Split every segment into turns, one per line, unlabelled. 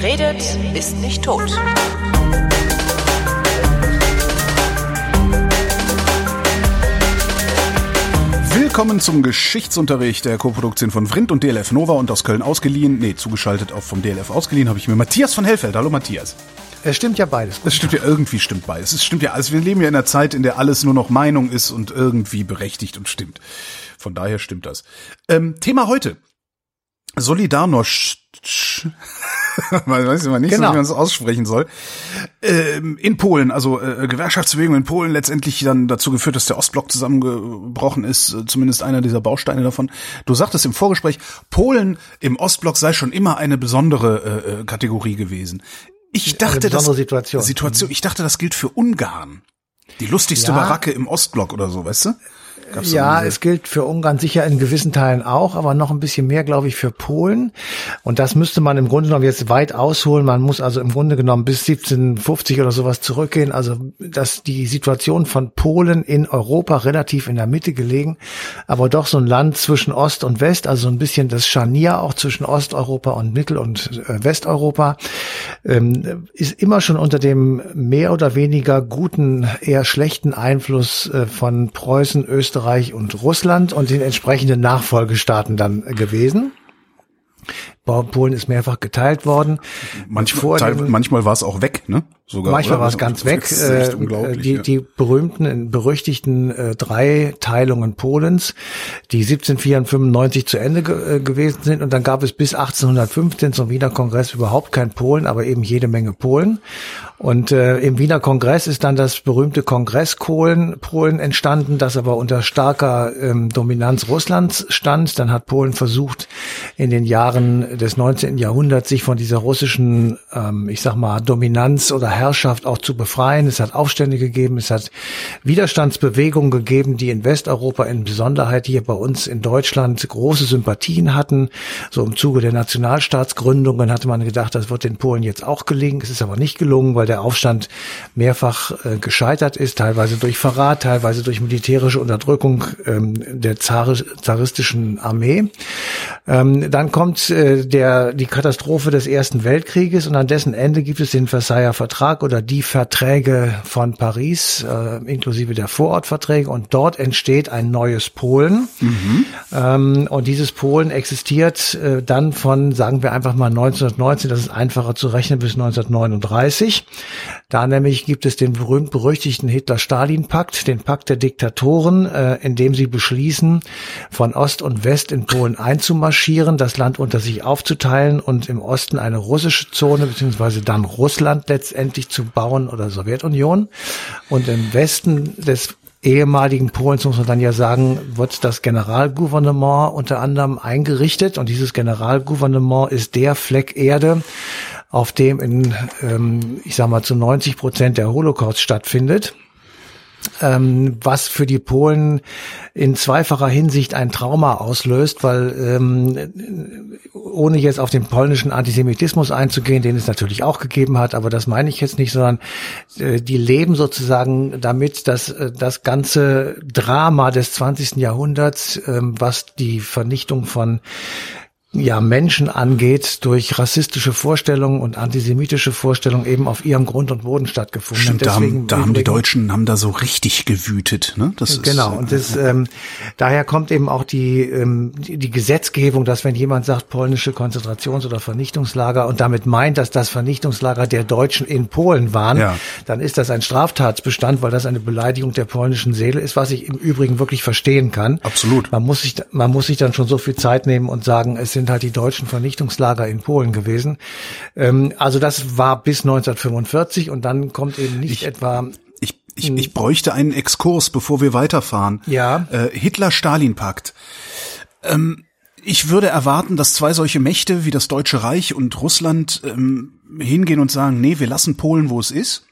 Wer redet, ist nicht tot.
Willkommen zum Geschichtsunterricht der Koproduktion von Vrindt und DLF Nova und aus Köln ausgeliehen. Nee, zugeschaltet auch vom DLF ausgeliehen habe ich mir Matthias von Hellfeld. Hallo Matthias.
Es stimmt ja beides.
Es stimmt ja irgendwie stimmt beides. Es stimmt ja alles. Wir leben ja in einer Zeit, in der alles nur noch Meinung ist und irgendwie berechtigt und stimmt. Von daher stimmt das. Ähm, Thema heute. Solidarność. weiß ich mal nicht, genau. wie man es aussprechen soll. Ähm, in Polen, also äh, Gewerkschaftsbewegung in Polen letztendlich dann dazu geführt, dass der Ostblock zusammengebrochen ist, äh, zumindest einer dieser Bausteine davon. Du sagtest im Vorgespräch, Polen im Ostblock sei schon immer eine besondere äh, äh Kategorie gewesen. Ich dachte, das
Situation.
Situation. Ich dachte, das gilt für Ungarn. Die lustigste ja. Baracke im Ostblock oder so, weißt du?
Gab's ja, es gilt für Ungarn sicher in gewissen Teilen auch, aber noch ein bisschen mehr, glaube ich, für Polen. Und das müsste man im Grunde genommen jetzt weit ausholen. Man muss also im Grunde genommen bis 1750 oder sowas zurückgehen. Also, dass die Situation von Polen in Europa relativ in der Mitte gelegen, aber doch so ein Land zwischen Ost und West, also ein bisschen das Scharnier auch zwischen Osteuropa und Mittel- und äh, Westeuropa, ähm, ist immer schon unter dem mehr oder weniger guten, eher schlechten Einfluss äh, von Preußen, Österreich, Österreich und Russland und den entsprechenden Nachfolgestaaten dann gewesen. Polen ist mehrfach geteilt worden.
Manchmal, Teil, manchmal war es auch weg, ne?
Sogar, manchmal war es ganz weg. Äh, die, ja. die berühmten, berüchtigten äh, drei Teilungen Polens, die 1794 zu Ende ge äh, gewesen sind. Und dann gab es bis 1815 zum Wiener Kongress überhaupt kein Polen, aber eben jede Menge Polen. Und äh, im Wiener Kongress ist dann das berühmte Kongress Polen, Polen entstanden, das aber unter starker ähm, Dominanz Russlands stand. Dann hat Polen versucht, in den Jahren des 19. Jahrhunderts sich von dieser russischen, ähm, ich sag mal, Dominanz oder Herrschaft auch zu befreien. Es hat Aufstände gegeben, es hat Widerstandsbewegungen gegeben, die in Westeuropa in Besonderheit hier bei uns in Deutschland große Sympathien hatten. So im Zuge der Nationalstaatsgründungen hatte man gedacht, das wird den Polen jetzt auch gelingen. Es ist aber nicht gelungen, weil der Aufstand mehrfach äh, gescheitert ist, teilweise durch Verrat, teilweise durch militärische Unterdrückung ähm, der Zar zaristischen Armee. Ähm, dann kommt äh, der, die Katastrophe des Ersten Weltkrieges und an dessen Ende gibt es den Versailler Vertrag oder die Verträge von Paris, äh, inklusive der Vorortverträge und dort entsteht ein neues Polen. Mhm. Ähm, und dieses Polen existiert äh, dann von, sagen wir einfach mal 1919, das ist einfacher zu rechnen, bis 1939. Da nämlich gibt es den berühmt-berüchtigten Hitler-Stalin-Pakt, den Pakt der Diktatoren, äh, in dem sie beschließen, von Ost und West in Polen einzumarschieren, das Land unter sich aufzuteilen und im Osten eine russische Zone beziehungsweise dann Russland letztendlich zu bauen oder Sowjetunion und im Westen des ehemaligen Polens, muss man dann ja sagen, wird das Generalgouvernement unter anderem eingerichtet und dieses Generalgouvernement ist der Fleck Erde, auf dem in, ähm, ich sag mal, zu 90 Prozent der Holocaust stattfindet. Ähm, was für die Polen in zweifacher Hinsicht ein Trauma auslöst, weil ähm, ohne jetzt auf den polnischen Antisemitismus einzugehen, den es natürlich auch gegeben hat, aber das meine ich jetzt nicht, sondern äh, die leben sozusagen damit, dass äh, das ganze Drama des 20. Jahrhunderts, äh, was die Vernichtung von ja, Menschen angeht, durch rassistische Vorstellungen und antisemitische Vorstellungen eben auf ihrem Grund und Boden stattgefunden.
Stimmt, da haben, da haben die Deutschen haben da so richtig gewütet. Ne?
Das genau, ist, und das, ähm, daher kommt eben auch die, ähm, die, die Gesetzgebung, dass wenn jemand sagt polnische Konzentrations- oder Vernichtungslager und damit meint, dass das Vernichtungslager der Deutschen in Polen waren, ja. dann ist das ein Straftatsbestand, weil das eine Beleidigung der polnischen Seele ist, was ich im Übrigen wirklich verstehen kann.
Absolut.
Man muss sich, man muss sich dann schon so viel Zeit nehmen und sagen, es sind sind halt die deutschen Vernichtungslager in Polen gewesen. Ähm, also das war bis 1945 und dann kommt eben nicht ich, etwa
ich, ich, bräuchte einen Exkurs, bevor wir weiterfahren.
Ja.
Äh, Hitler-Stalin-Pakt. Ähm, ich würde erwarten, dass zwei solche Mächte wie das Deutsche Reich und Russland ähm, hingehen und sagen, nee, wir lassen Polen, wo es ist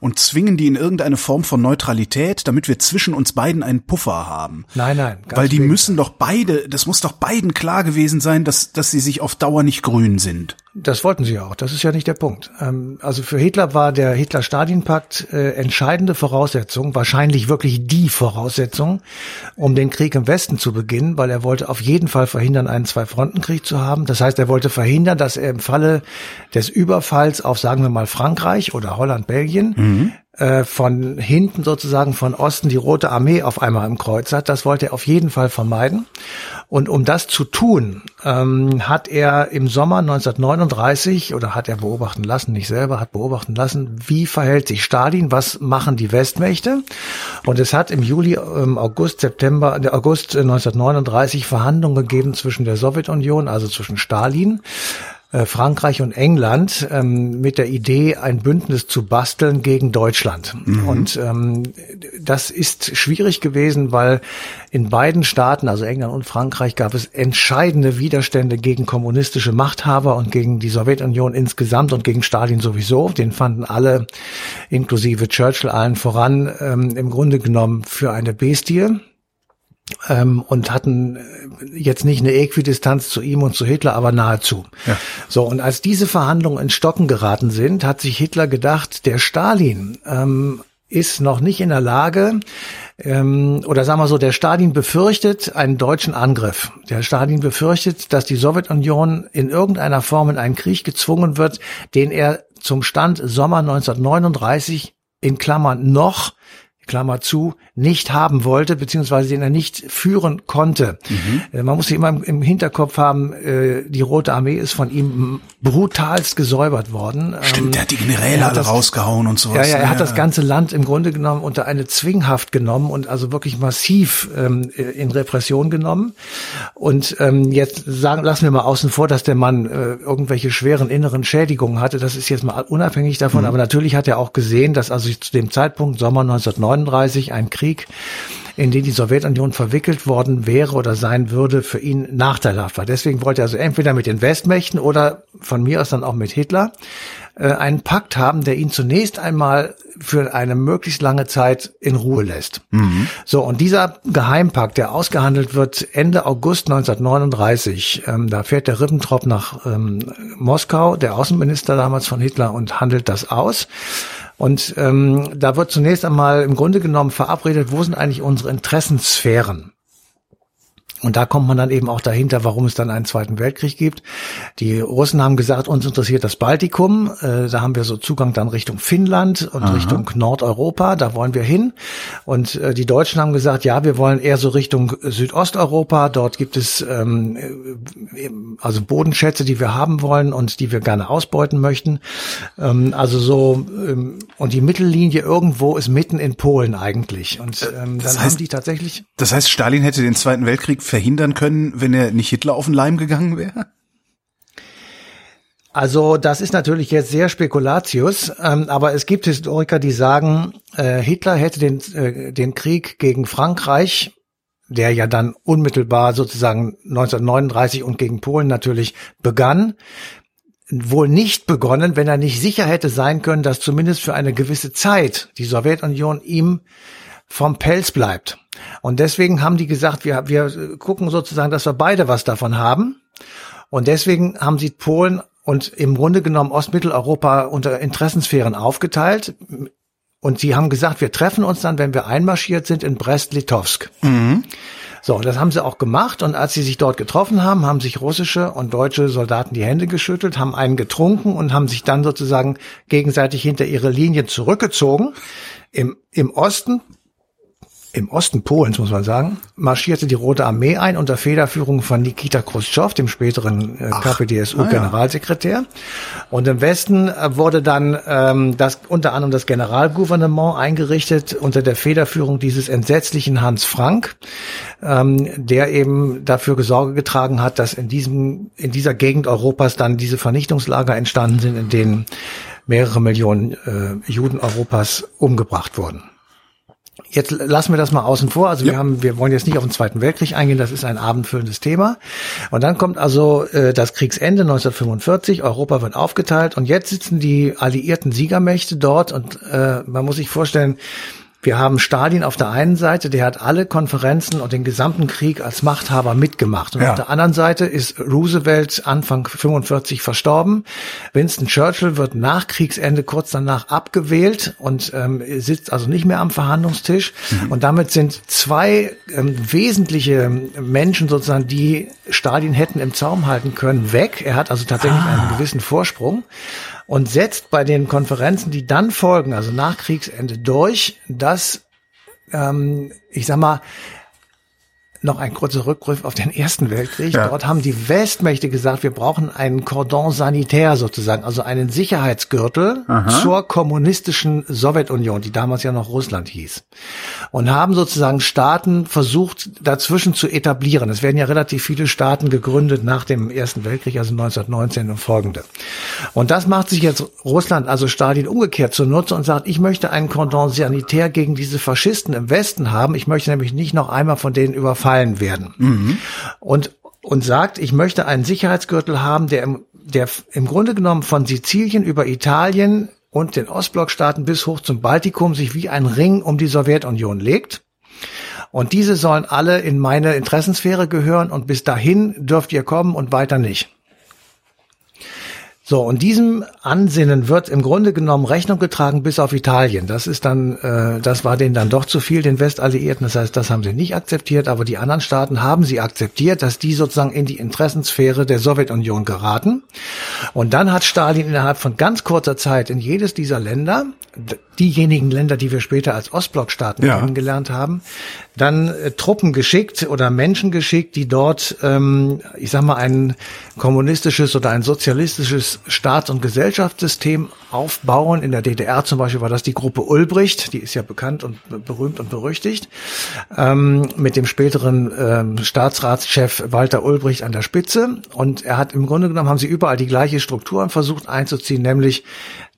und zwingen die in irgendeine Form von Neutralität, damit wir zwischen uns beiden einen Puffer haben.
Nein, nein.
Weil die müssen doch beide, das muss doch beiden klar gewesen sein, dass, dass sie sich auf Dauer nicht grün sind.
Das wollten sie auch. Das ist ja nicht der Punkt. Ähm, also für Hitler war der Hitler-Stalin-Pakt äh, entscheidende Voraussetzung, wahrscheinlich wirklich die Voraussetzung, um den Krieg im Westen zu beginnen, weil er wollte auf jeden Fall verhindern, einen Zwei-Fronten-Krieg zu haben. Das heißt, er wollte verhindern, dass er im Falle des Überfalls auf, sagen wir mal, Frankreich oder Holland, Belgien, mhm äh, von hinten sozusagen von Osten die Rote Armee auf einmal im Kreuz hat. Das wollte er auf jeden Fall vermeiden. Und um das zu tun, ähm, hat er im Sommer 1939 oder hat er beobachten lassen, nicht selber, hat beobachten lassen, wie verhält sich Stalin, was machen die Westmächte. Und es hat im Juli, ähm, August, September, äh, August 1939 Verhandlungen gegeben zwischen der Sowjetunion, also zwischen Stalin, Frankreich und England ähm, mit der Idee, ein Bündnis zu basteln gegen Deutschland. Mhm. Und ähm, das ist schwierig gewesen, weil in beiden Staaten, also England und Frankreich, gab es entscheidende Widerstände gegen kommunistische Machthaber und gegen die Sowjetunion insgesamt und gegen Stalin sowieso. Den fanden alle, inklusive Churchill allen voran, ähm, im Grunde genommen für eine Bestie ähm, und hatten äh, jetzt nicht eine Äquidistanz zu ihm und zu Hitler, aber nahezu. Ja. So, und als diese Verhandlungen in Stocken geraten sind, hat sich Hitler gedacht, der Stalin ähm, ist noch nicht in der Lage, ähm, oder sagen wir so, der Stalin befürchtet einen deutschen Angriff. Der Stalin befürchtet, dass die Sowjetunion in irgendeiner Form in einen Krieg gezwungen wird, den er zum Stand Sommer 1939 in Klammern noch Klammer zu, nicht haben wollte, beziehungsweise den er nicht führen konnte. Mhm. Äh, man muss sich immer im Hinterkopf haben, äh, die Rote Armee ist von ihm brutalst gesäubert worden.
Stimmt, ähm, der hat die Generäle alle rausgehauen und sowas.
Ja, ja, er ja. hat das ganze Land im Grunde genommen unter eine Zwinghaft genommen und also wirklich massiv ähm, äh, in Repression genommen. Und ähm, jetzt sagen, lassen wir mal außen vor, dass der Mann irgendwelche schweren inneren Schädigungen hatte. Das ist jetzt mal unabhängig davon. Mhm. Aber natürlich hat er auch gesehen, dass also zu dem Zeitpunkt Sommer 1909 1939 ein Krieg, in den die Sowjetunion verwickelt worden wäre oder sein würde, für ihn nachteilhaft war. Deswegen wollte er also entweder mit den Westmächten oder von mir aus dann auch mit Hitler äh, einen Pakt haben, der ihn zunächst einmal für eine möglichst lange Zeit in Ruhe lässt. Mhm. So, und dieser Geheimpakt, der ausgehandelt wird Ende August 1939, ähm, da fährt der Ribbentrop nach ähm, Moskau, der Außenminister damals von Hitler, und handelt das aus. Und ähm, da wird zunächst einmal im Grunde genommen verabredet, wo sind eigentlich unsere Interessensphären? Und da kommt man dann eben auch dahinter, warum es dann einen Zweiten Weltkrieg gibt. Die Russen haben gesagt, uns interessiert das Baltikum. Äh, da haben wir so Zugang dann Richtung Finnland und Aha. Richtung Nordeuropa. Da wollen wir hin. Und äh, die Deutschen haben gesagt, ja, wir wollen eher so Richtung Südosteuropa. Dort gibt es ähm, äh, also Bodenschätze, die wir haben wollen und die wir gerne ausbeuten möchten. Ähm, also so ähm, und die Mittellinie irgendwo ist mitten in Polen eigentlich. Und ähm, dann heißt, haben die tatsächlich.
Das heißt, Stalin hätte den Zweiten Weltkrieg verhindern können, wenn er nicht Hitler auf den Leim gegangen wäre?
Also das ist natürlich jetzt sehr Spekulatius, ähm, aber es gibt Historiker, die sagen, äh, Hitler hätte den, äh, den Krieg gegen Frankreich, der ja dann unmittelbar sozusagen 1939 und gegen Polen natürlich begann, wohl nicht begonnen, wenn er nicht sicher hätte sein können, dass zumindest für eine gewisse Zeit die Sowjetunion ihm vom Pelz bleibt. Und deswegen haben die gesagt, wir, wir gucken sozusagen, dass wir beide was davon haben. Und deswegen haben sie Polen und im Grunde genommen Ostmitteleuropa unter Interessensphären aufgeteilt. Und sie haben gesagt, wir treffen uns dann, wenn wir einmarschiert sind in Brest-Litovsk. Mhm. So, das haben sie auch gemacht. Und als sie sich dort getroffen haben, haben sich russische und deutsche Soldaten die Hände geschüttelt, haben einen getrunken und haben sich dann sozusagen gegenseitig hinter ihre Linien zurückgezogen. Im, im Osten im Osten Polens, muss man sagen, marschierte die Rote Armee ein unter Federführung von Nikita Khrushchev, dem späteren äh, KPDSU-Generalsekretär. Ah, ja. Und im Westen äh, wurde dann ähm, das unter anderem das Generalgouvernement eingerichtet unter der Federführung dieses entsetzlichen Hans Frank, ähm, der eben dafür Sorge getragen hat, dass in diesem in dieser Gegend Europas dann diese Vernichtungslager entstanden sind, in denen mehrere Millionen äh, Juden Europas umgebracht wurden. Jetzt lassen wir das mal außen vor. Also ja. wir haben, wir wollen jetzt nicht auf den Zweiten Weltkrieg eingehen. Das ist ein abendfüllendes Thema. Und dann kommt also äh, das Kriegsende 1945. Europa wird aufgeteilt und jetzt sitzen die alliierten Siegermächte dort und äh, man muss sich vorstellen, Wir haben Stalin auf der einen Seite, der hat alle Konferenzen und den gesamten Krieg als Machthaber mitgemacht. Und ja. auf der anderen Seite ist Roosevelt Anfang 45 verstorben. Winston Churchill wird nach Kriegsende kurz danach abgewählt und ähm, sitzt also nicht mehr am Verhandlungstisch. Mhm. Und damit sind zwei ähm, wesentliche Menschen sozusagen, die Stalin hätten im Zaum halten können, weg. Er hat also tatsächlich ah. einen gewissen Vorsprung und setzt bei den Konferenzen, die dann folgen, also nach Kriegsende, durch, dass, ähm, ich sag mal, noch ein kurzer Rückgriff auf den Ersten Weltkrieg. Ja. Dort haben die Westmächte gesagt, wir brauchen einen Cordon sanitär sozusagen, also einen Sicherheitsgürtel Aha. zur kommunistischen Sowjetunion, die damals ja noch Russland hieß. Und haben sozusagen Staaten versucht, dazwischen zu etablieren. Es werden ja relativ viele Staaten gegründet nach dem Ersten Weltkrieg, also 1919 und folgende. Und das macht sich jetzt Russland, also Stalin, umgekehrt zunutze und sagt, ich möchte einen Cordon sanitär gegen diese Faschisten im Westen haben. Ich möchte nämlich nicht noch einmal von denen überfallen gefallen werden. Mhm. Und, und sagt, ich möchte einen Sicherheitsgürtel haben, der im, der im Grunde genommen von Sizilien über Italien und den Ostblockstaaten bis hoch zum Baltikum sich wie ein Ring um die Sowjetunion legt. Und diese sollen alle in meine Interessensphäre gehören und bis dahin dürft ihr kommen und weiter nicht. So, und diesem Ansinnen wird im Grunde genommen Rechnung getragen bis auf Italien. Das ist dann, äh, das war denen dann doch zu viel, den Westalliierten. Das heißt, das haben sie nicht akzeptiert, aber die anderen Staaten haben sie akzeptiert, dass die sozusagen in die Interessensphäre der Sowjetunion geraten. Und dann hat Stalin innerhalb von ganz kurzer Zeit in jedes dieser Länder, diejenigen Länder, die wir später als Ostblockstaaten ja. kennengelernt haben, dann äh, Truppen geschickt oder Menschen geschickt, die dort, ähm, ich sag mal, ein kommunistisches oder ein sozialistisches Staats- und Gesellschaftssystem aufbauen. In der DDR zum Beispiel war das die Gruppe Ulbricht, die ist ja bekannt und berühmt und berüchtigt, ähm, mit dem späteren ähm, Staatsratschef Walter Ulbricht an der Spitze. Und er hat im Grunde genommen haben sie überall die gleiche Struktur versucht einzuziehen, nämlich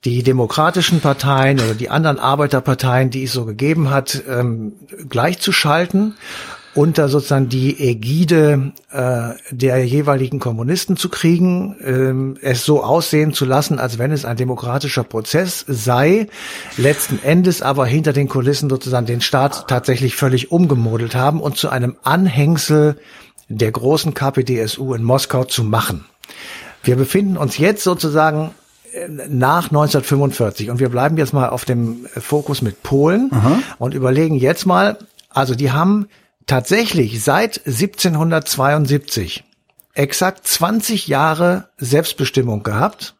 die demokratischen Parteien oder die anderen Arbeiterparteien, die es so gegeben hat, ähm, gleichzuschalten unter sozusagen die Ägide äh, der jeweiligen Kommunisten zu kriegen, ähm, es so aussehen zu lassen, als wenn es ein demokratischer Prozess sei, letzten Endes aber hinter den Kulissen sozusagen den Staat tatsächlich völlig umgemodelt haben und zu einem Anhängsel der großen KPDSU in Moskau zu machen. Wir befinden uns jetzt sozusagen nach 1945 und wir bleiben jetzt mal auf dem Fokus mit Polen Aha. und überlegen jetzt mal, also die haben tatsächlich seit 1772 exakt 20 Jahre Selbstbestimmung gehabt.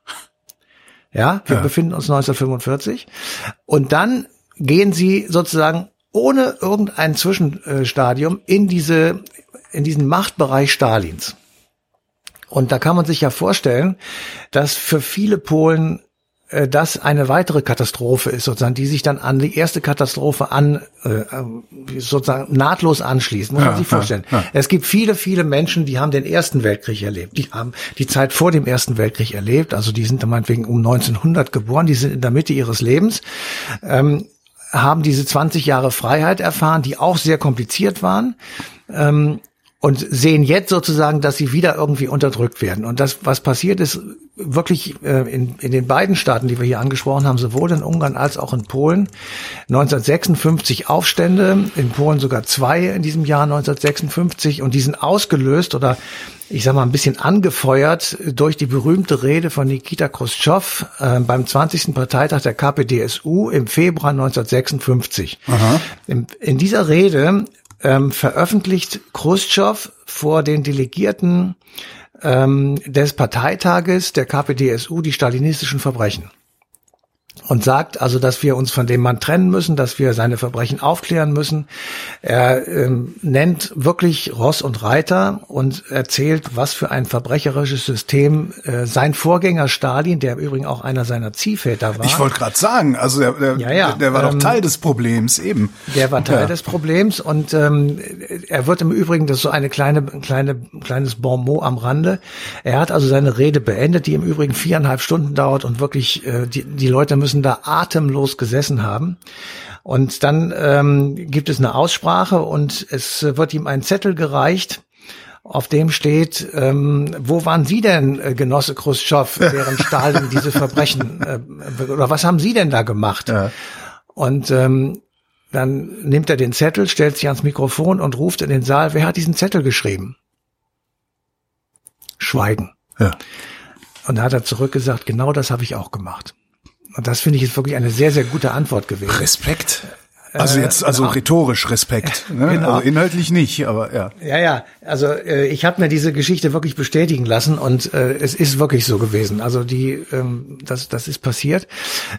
Ja, wir ja. befinden uns 1945 und dann gehen sie sozusagen ohne irgendein Zwischenstadium in diese in diesen Machtbereich Stalins. Und da kann man sich ja vorstellen, dass für viele Polen äh, das eine weitere Katastrophe ist, sozusagen, die sich dann an die erste Katastrophe an, äh, sozusagen nahtlos anschließt, muss ja, man sich vorstellen. Ja, ja. Es gibt viele, viele Menschen, die haben den Ersten Weltkrieg erlebt, die haben die Zeit vor dem Ersten Weltkrieg erlebt, also die sind meinetwegen um 1900 geboren, die sind in der Mitte ihres Lebens, ähm, haben diese 20 Jahre Freiheit erfahren, die auch sehr kompliziert waren. Ähm, und sehen jetzt sozusagen, dass sie wieder irgendwie unterdrückt werden. Und das, was passiert ist, wirklich äh, in, in den beiden Staaten, die wir hier angesprochen haben, sowohl in Ungarn als auch in Polen, 1956 Aufstände, in Polen sogar zwei in diesem Jahr 1956 und die sind ausgelöst oder ich sag mal, ein bisschen angefeuert durch die berühmte Rede von Nikita Khrushchev äh, beim 20. Parteitag der KPDSU im Februar 1956. In, in, dieser Rede ähm, veröffentlicht Khrushchev vor den Delegierten ähm, des Parteitages der KPDSU die stalinistischen Verbrechen und sagt also, dass wir uns von dem Mann trennen müssen, dass wir seine Verbrechen aufklären müssen. Er ähm, nennt wirklich Ross und Reiter und erzählt, was für ein verbrecherisches System äh, sein Vorgänger Stalin, der im Übrigen auch einer seiner Ziehväter war.
Ich wollte gerade sagen, also der, der, ja, ja, der war ähm, doch Teil des Problems eben.
Der war Teil ja. des Problems und ähm, er wird im Übrigen, das ist so eine kleine, kleine, kleines Bonmot am Rande. Er hat also seine Rede beendet, die im Übrigen viereinhalb Stunden dauert und wirklich äh, die, die Leute müssen müssen da atemlos gesessen haben. Und dann ähm, gibt es eine Aussprache und es wird ihm ein Zettel gereicht, auf dem steht, ähm, wo waren Sie denn, äh, Genosse Khrushchev, während Stalin diese Verbrechen, äh, oder was haben Sie denn da gemacht? Ja. Und ähm, Dann nimmt er den Zettel, stellt sich ans Mikrofon und ruft in den Saal, wer hat diesen Zettel geschrieben? Schweigen.
Ja.
Und da hat er zurückgesagt, genau das habe ich auch gemacht. Und das finde ich ist wirklich eine sehr, sehr gute Antwort gewesen.
Respekt. Also jetzt, also genau. rhetorisch Respekt. Ne? Genau. Also inhaltlich nicht, aber ja.
Ja, ja. Also äh, ich habe mir diese Geschichte wirklich bestätigen lassen und äh, es ist wirklich so gewesen. Also die, ähm, das, das ist passiert.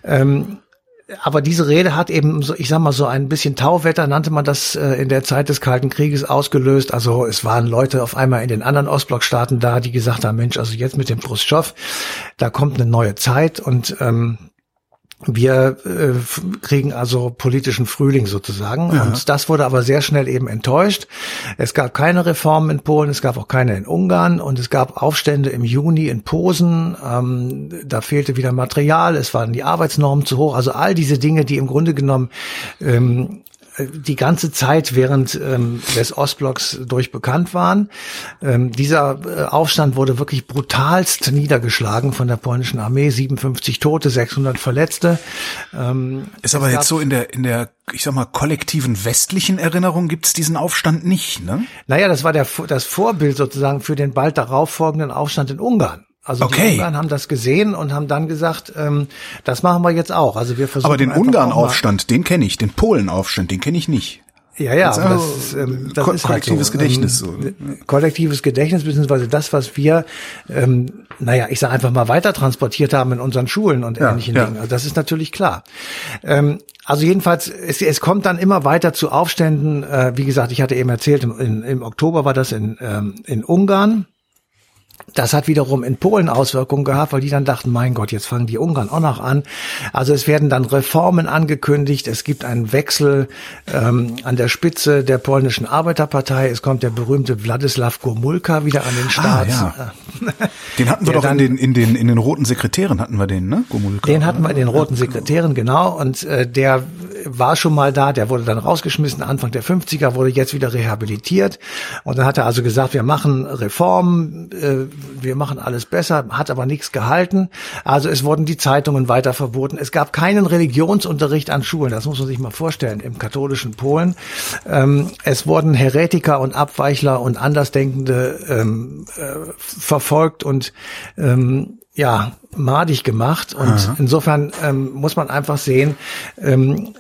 Ähm, aber diese Rede hat eben so, ich sag mal so ein bisschen Tauwetter nannte man das äh, in der Zeit des Kalten Krieges ausgelöst. Also es waren Leute auf einmal in den anderen Ostblockstaaten da, die gesagt haben, Mensch, also jetzt mit dem Khrushchev, da kommt eine neue Zeit und ähm, wir äh, kriegen also politischen Frühling sozusagen. Ja. Und das wurde aber sehr schnell eben enttäuscht. Es gab keine Reformen in Polen, es gab auch keine in Ungarn und es gab Aufstände im Juni in Posen. Ähm, da fehlte wieder Material, es waren die Arbeitsnormen zu hoch. Also all diese Dinge, die im Grunde genommen ähm, die ganze Zeit während ähm, des Ostblocks durch bekannt waren. Ähm, dieser äh, Aufstand wurde wirklich brutalst niedergeschlagen von der polnischen Armee. 57 Tote, 600 Verletzte.
Ähm, Ist aber jetzt so in der in der ich sag mal kollektiven westlichen Erinnerung gibt's diesen Aufstand nicht, ne?
Naja, das war der das Vorbild sozusagen für den bald darauf folgenden Aufstand in Ungarn. Also
okay.
die Ungarn haben das gesehen und haben dann gesagt, ähm, das machen wir jetzt auch. Also wir versuchen.
Aber den Ungarn-Aufstand, den kenne ich, den Polen-Aufstand, den kenne ich nicht.
Ja, ja, aber das, ist, ähm, das ko
ist halt kollektives halt so. Gedächtnis.
Ähm, so. Kollektives Gedächtnis beziehungsweise das, was wir, ähm, naja, ich sage einfach mal weiter transportiert haben in unseren Schulen und ja, ähnlichen ja. Dingen. Also das ist natürlich klar. Ähm, also jedenfalls, es, es kommt dann immer weiter zu Aufständen. Äh, wie gesagt, ich hatte eben erzählt, im, im Oktober war das in, ähm, in Ungarn. Das hat wiederum in Polen Auswirkungen gehabt, weil die dann dachten, mein Gott, jetzt fangen die Ungarn auch noch an. Also es werden dann Reformen angekündigt. Es gibt einen Wechsel ähm, an der Spitze der polnischen Arbeiterpartei. Es kommt der berühmte Wladislaw Gomulka wieder an den ah, Start.
Ah, ja. Den hatten wir doch in den, in den in den roten Sekretären hatten wir den, ne?
Gomulka. Den hatten wir in den roten Sekretären genau. Und äh, der war schon mal da. Der wurde dann rausgeschmissen. Anfang der 50er wurde jetzt wieder rehabilitiert. Und dann hat er also gesagt, wir machen Reformen. Äh, wir machen alles besser, hat aber nichts gehalten. Also es wurden die Zeitungen weiter verboten. Es gab keinen Religionsunterricht an Schulen, das muss man sich mal vorstellen, im katholischen Polen. Ähm, es wurden Heretiker und Abweichler und Andersdenkende ähm, äh, verfolgt und ähm, ja, madig gemacht. Und Aha. insofern ähm, muss man einfach sehen, ähm,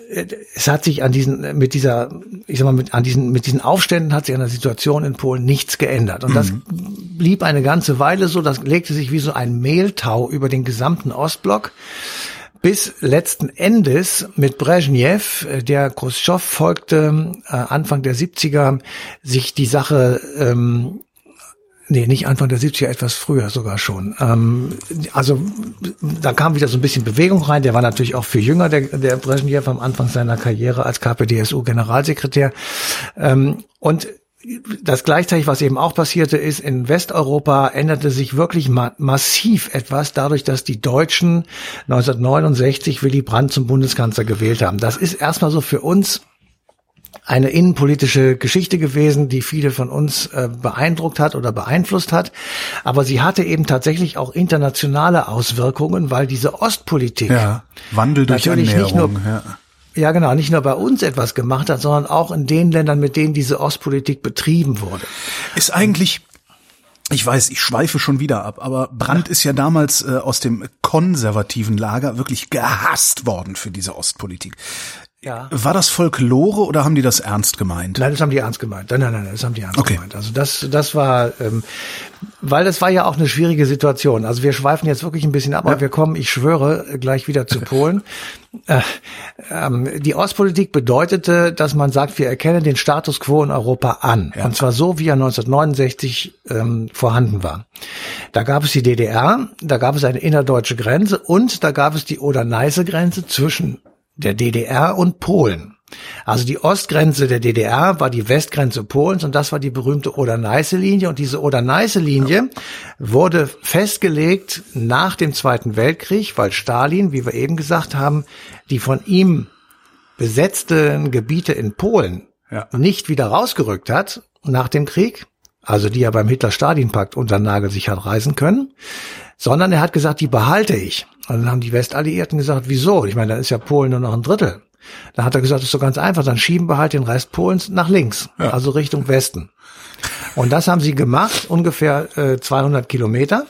es hat sich an diesen, mit dieser, ich sag mal, mit, an diesen, mit diesen Aufständen hat sich an der Situation in Polen nichts geändert. Und mhm. das blieb eine ganze Weile so, das legte sich wie so ein Mehltau über den gesamten Ostblock bis letzten Endes mit Brezhnev, äh, der Khrushchev folgte, äh, Anfang der 70er, sich die Sache ähm, Nee, nicht Anfang der 70er, etwas früher sogar schon. Ähm, also da kam wieder so ein bisschen Bewegung rein. Der war natürlich auch viel jünger, der, der Brezhnev am Anfang seiner Karriere als KPDSU-Generalsekretär. Ähm, und das gleichzeitig, was eben auch passierte, ist, in Westeuropa änderte sich wirklich ma massiv etwas dadurch, dass die Deutschen 1969 Willy Brandt zum Bundeskanzler gewählt haben. Das ist erstmal so für uns eine innenpolitische Geschichte gewesen, die viele von uns äh, beeindruckt hat oder beeinflusst hat. Aber sie hatte eben tatsächlich auch internationale Auswirkungen, weil diese Ostpolitik
ja, Wandel durch natürlich Annäherung,
nicht nur ja. Ja, genau, nicht nur bei uns etwas gemacht hat, sondern auch in den Ländern, mit denen diese Ostpolitik betrieben wurde.
Ist eigentlich ich weiß, ich schweife schon wieder ab, aber Brandt ist ja damals äh, aus dem konservativen Lager wirklich gehasst worden für diese Ostpolitik. Ja. War das Folklore oder haben die das ernst gemeint?
Nein, das haben die ernst gemeint. Nein, nein, nein, das haben die ernst okay. gemeint. Also das, das war, ähm, weil das war ja auch eine schwierige Situation. Also wir schweifen jetzt wirklich ein bisschen ab, ja. aber wir kommen, ich schwöre, gleich wieder zu Polen. äh, ähm, die Ostpolitik bedeutete, dass man sagt, wir erkennen den Status quo in Europa an. Ja. Und zwar so, wie er 1969 ähm, vorhanden war. Da gab es die DDR, da gab es eine innerdeutsche Grenze und da gab es die Oder-Neiße-Grenze zwischen der DDR und Polen. Also die Ostgrenze der DDR war die Westgrenze Polens und das war die berühmte Oder-Neiße-Linie. Und diese Oder-Neiße-Linie wurde festgelegt nach dem Zweiten Weltkrieg, weil Stalin, wie wir eben gesagt haben, die von ihm besetzten Gebiete in Polen ja. nicht wieder rausgerückt hat nach dem Krieg, also die er beim Hitler-Stalin-Pakt unter Nagel sich hat reisen können, sondern er hat gesagt, die behalte ich. Und dann haben die Westalliierten gesagt, wieso? Ich meine, da ist ja Polen nur noch ein Drittel. Da hat er gesagt, das ist so ganz einfach, dann schieben wir halt den Rest Polens nach links, ja. also Richtung Westen. Und das haben sie gemacht, ungefähr äh, 200 Kilometer.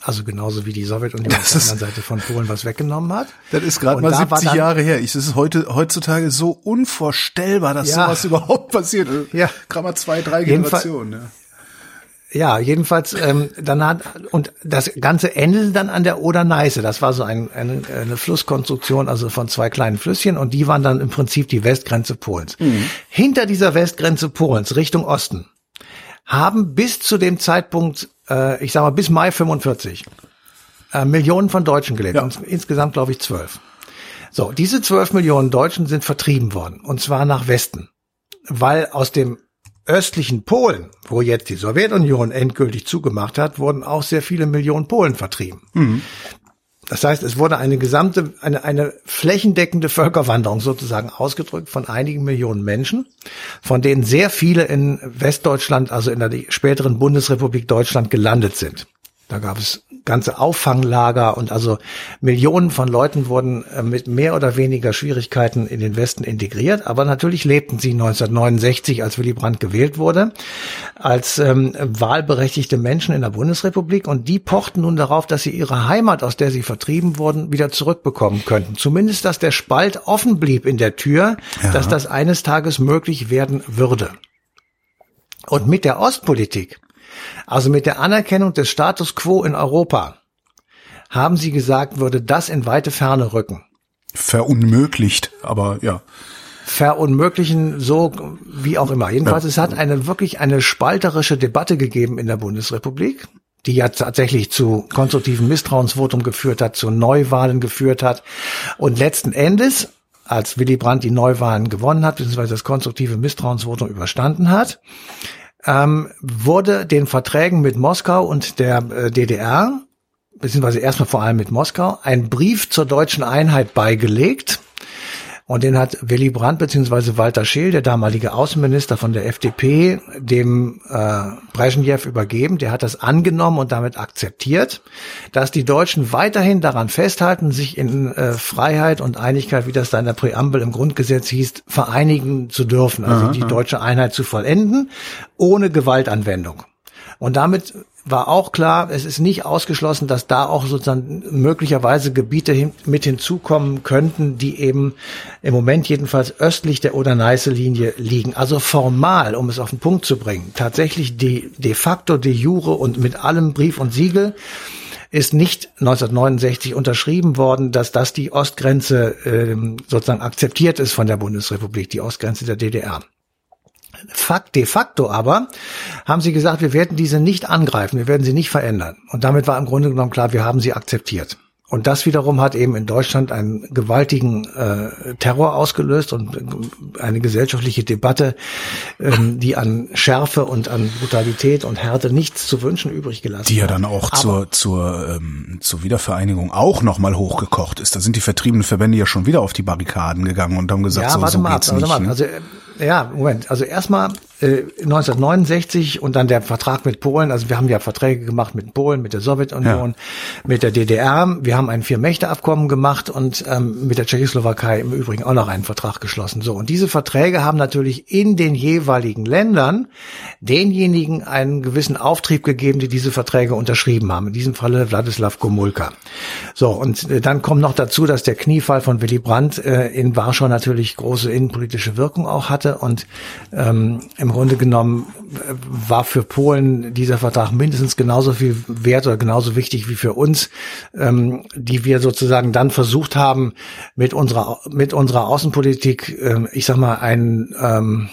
Also genauso wie die Sowjetunion auf der anderen Seite von Polen was weggenommen hat.
Das ist gerade mal 70 Jahre her. Ich, das ist heute, heutzutage so unvorstellbar, dass ja. sowas überhaupt passiert.
Ja.
Gerade mal zwei, drei Generationen. Ja.
Ja, jedenfalls, ähm, dann hat, und das Ganze endete dann an der Oder-Neiße. Das war so ein, eine, eine Flusskonstruktion, also von zwei kleinen Flüsschen, und die waren dann im Prinzip die Westgrenze Polens. Mhm. Hinter dieser Westgrenze Polens, Richtung Osten, haben bis zu dem Zeitpunkt, äh, ich sag mal bis Mai 45, äh, Millionen von Deutschen gelebt. Ja. Insgesamt, glaube ich, zwölf. So, diese zwölf Millionen Deutschen sind vertrieben worden, und zwar nach Westen. Weil aus dem östlichen Polen, wo jetzt die Sowjetunion endgültig zugemacht hat, wurden auch sehr viele Millionen Polen vertrieben. Mhm. Das heißt, es wurde eine gesamte, eine, eine flächendeckende Völkerwanderung sozusagen ausgedrückt von einigen Millionen Menschen, von denen sehr viele in Westdeutschland, also in der späteren Bundesrepublik Deutschland gelandet sind. Da gab es ganze Auffanglager und also Millionen von Leuten wurden äh, mit mehr oder weniger Schwierigkeiten in den Westen integriert. Aber natürlich lebten sie 1969, als Willy Brandt gewählt wurde, als ähm, wahlberechtigte Menschen in der Bundesrepublik und die pochten nun darauf, dass sie ihre Heimat, aus der sie vertrieben wurden, wieder zurückbekommen könnten. Zumindest, dass der Spalt offen blieb in der Tür, ja. dass das eines Tages möglich werden würde. Und mit der Ostpolitik also mit der Anerkennung des Status quo in Europa haben sie gesagt, würde das in weite Ferne rücken.
Verunmöglicht, aber ja.
Verunmöglichen, so wie auch immer. Jedenfalls, ja. es hat eine wirklich eine spalterische Debatte gegeben in der Bundesrepublik, die ja tatsächlich zu konstruktivem Misstrauensvotum geführt hat, zu Neuwahlen geführt hat. Und letzten Endes, als Willy Brandt die Neuwahlen gewonnen hat, beziehungsweise das konstruktive Misstrauensvotum überstanden hat, ähm, wurde den Verträgen mit Moskau und der äh, DDR, beziehungsweise erstmal vor allem mit Moskau, ein Brief zur deutschen Einheit beigelegt, und den hat Willy Brandt bzw. Walter Scheel, der damalige Außenminister von der FDP, dem äh, Brezhnev übergeben. Der hat das angenommen und damit akzeptiert, dass die Deutschen weiterhin daran festhalten, sich in äh, Freiheit und Einigkeit, wie das da in der Präambel im Grundgesetz hieß, vereinigen zu dürfen, also aha, die deutsche Einheit zu vollenden, ohne Gewaltanwendung. Und damit war auch klar, es ist nicht ausgeschlossen, dass da auch sozusagen möglicherweise Gebiete hin, mit hinzukommen könnten, die eben im Moment jedenfalls östlich der Oder-Neiße-Linie liegen. Also formal, um es auf den Punkt zu bringen, tatsächlich de, de facto, de jure und mit allem Brief und Siegel ist nicht 1969 unterschrieben worden, dass das die Ostgrenze äh, sozusagen akzeptiert ist von der Bundesrepublik, die Ostgrenze der DDR. Fakt, de facto aber haben sie gesagt, wir werden diese nicht angreifen, wir werden sie nicht verändern. Und damit war im Grunde genommen klar, wir haben sie akzeptiert. Und das wiederum hat eben in Deutschland einen gewaltigen äh, Terror ausgelöst und eine gesellschaftliche Debatte, ähm, die an Schärfe und an Brutalität und Härte nichts zu wünschen übrig gelassen
Die ja dann auch zur, zur, ähm, zur Wiedervereinigung auch nochmal hochgekocht ist. Da sind die vertriebenen Verbände ja schon wieder auf die Barrikaden gegangen und haben gesagt, ja, so, warte so mal geht's ab, nicht. Mal. Ne?
Also ja, Moment. Also erstmal äh, 1969 und dann der Vertrag mit Polen. Also wir haben ja Verträge gemacht mit Polen, mit der Sowjetunion, ja. mit der DDR. Wir haben ein Vier-Mächte-Abkommen gemacht und ähm, mit der Tschechoslowakei im Übrigen auch noch einen Vertrag geschlossen. So und diese Verträge haben natürlich in den jeweiligen Ländern denjenigen einen gewissen Auftrieb gegeben, die diese Verträge unterschrieben haben. In diesem Falle Wladislav Gomulka. So und äh, dann kommt noch dazu, dass der Kniefall von Willy Brandt äh, in Warschau natürlich große innenpolitische Wirkung auch hatte hatte. Und ähm, im Grunde genommen äh, war für Polen dieser Vertrag mindestens genauso viel wert oder genauso wichtig wie für uns, ähm, die wir sozusagen dann versucht haben, mit unserer mit unserer Außenpolitik, ähm, ich sag mal, ein ähm,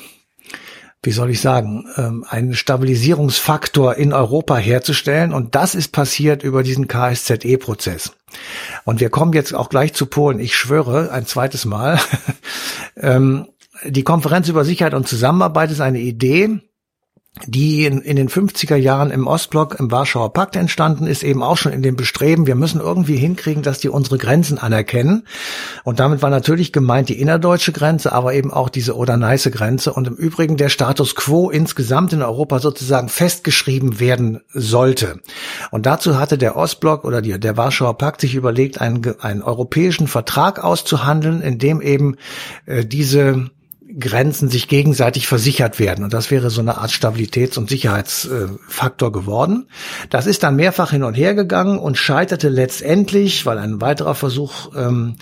wie soll ich sagen, ähm, einen Stabilisierungsfaktor in Europa herzustellen. Und das ist passiert über diesen KSZE-Prozess. Und wir kommen jetzt auch gleich zu Polen. Ich schwöre, ein zweites Mal. ähm, die Konferenz über Sicherheit und Zusammenarbeit ist eine Idee, die in, in, den 50er Jahren im Ostblock, im Warschauer Pakt entstanden ist, eben auch schon in dem Bestreben, wir müssen irgendwie hinkriegen, dass die unsere Grenzen anerkennen. Und damit war natürlich gemeint die innerdeutsche Grenze, aber eben auch diese Oder-Neiße-Grenze und im Übrigen der Status quo insgesamt in Europa sozusagen festgeschrieben werden sollte. Und dazu hatte der Ostblock oder die, der Warschauer Pakt sich überlegt, einen, einen europäischen Vertrag auszuhandeln, in dem eben äh, diese Grenzen sich gegenseitig versichert werden. Und das wäre so eine Art Stabilitäts- und Sicherheitsfaktor geworden. Das ist dann mehrfach hin und her gegangen und scheiterte letztendlich, weil ein weiterer Versuch ähm,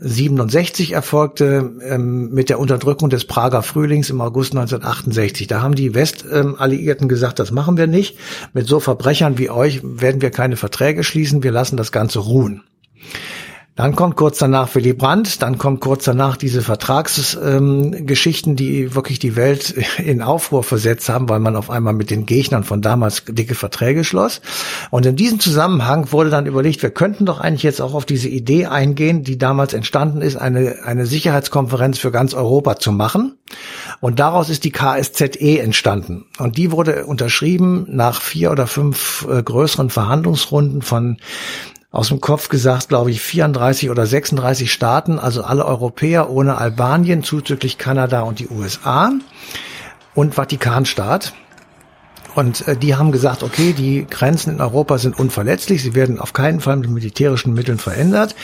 67 erfolgte ähm, mit der Unterdrückung des Prager Frühlings im August 1968. Da haben die Westalliierten gesagt, das machen wir nicht. Mit so Verbrechern wie euch werden wir keine Verträge schließen. Wir lassen das Ganze ruhen. Dann kommt kurz danach Willy Brandt, dann kommt kurz danach diese Vertragsgeschichten, ähm, die wirklich die Welt in Aufruhr versetzt haben, weil man auf einmal mit den Gegnern von damals dicke Verträge schloss. Und in diesem Zusammenhang wurde dann überlegt, wir könnten doch eigentlich jetzt auch auf diese Idee eingehen, die damals entstanden ist, eine, eine Sicherheitskonferenz für ganz Europa zu machen. Und daraus ist die KSZE entstanden. Und die wurde unterschrieben nach vier oder fünf äh, größeren Verhandlungsrunden von aus dem Kopf gesagt, glaube ich, 34 oder 36 Staaten, also alle Europäer ohne Albanien, zuzüglich Kanada und die USA und Vatikanstaat. Und äh, die haben gesagt, okay, die Grenzen in Europa sind unverletzlich, sie werden auf keinen Fall mit militärischen Mitteln verändert.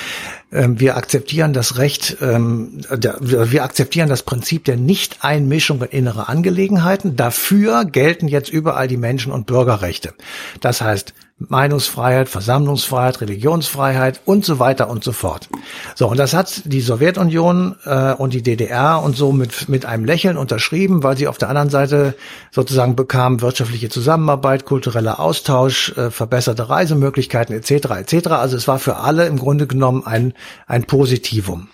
Ähm, wir akzeptieren das Recht, ähm, der, wir akzeptieren das Prinzip der Nichteinmischung in innere Angelegenheiten. Dafür gelten jetzt überall die Menschen- und Bürgerrechte. Das heißt, Meinungsfreiheit, Versammlungsfreiheit, Religionsfreiheit und so weiter und so fort. So, und das hat die Sowjetunion äh, und die DDR und so mit, mit einem Lächeln unterschrieben, weil sie auf der anderen Seite sozusagen bekamen wirtschaftliche Zusammenarbeit, kultureller Austausch, äh, verbesserte Reisemöglichkeiten etc. etc. Also es war für alle im Grunde genommen ein, ein Positivum.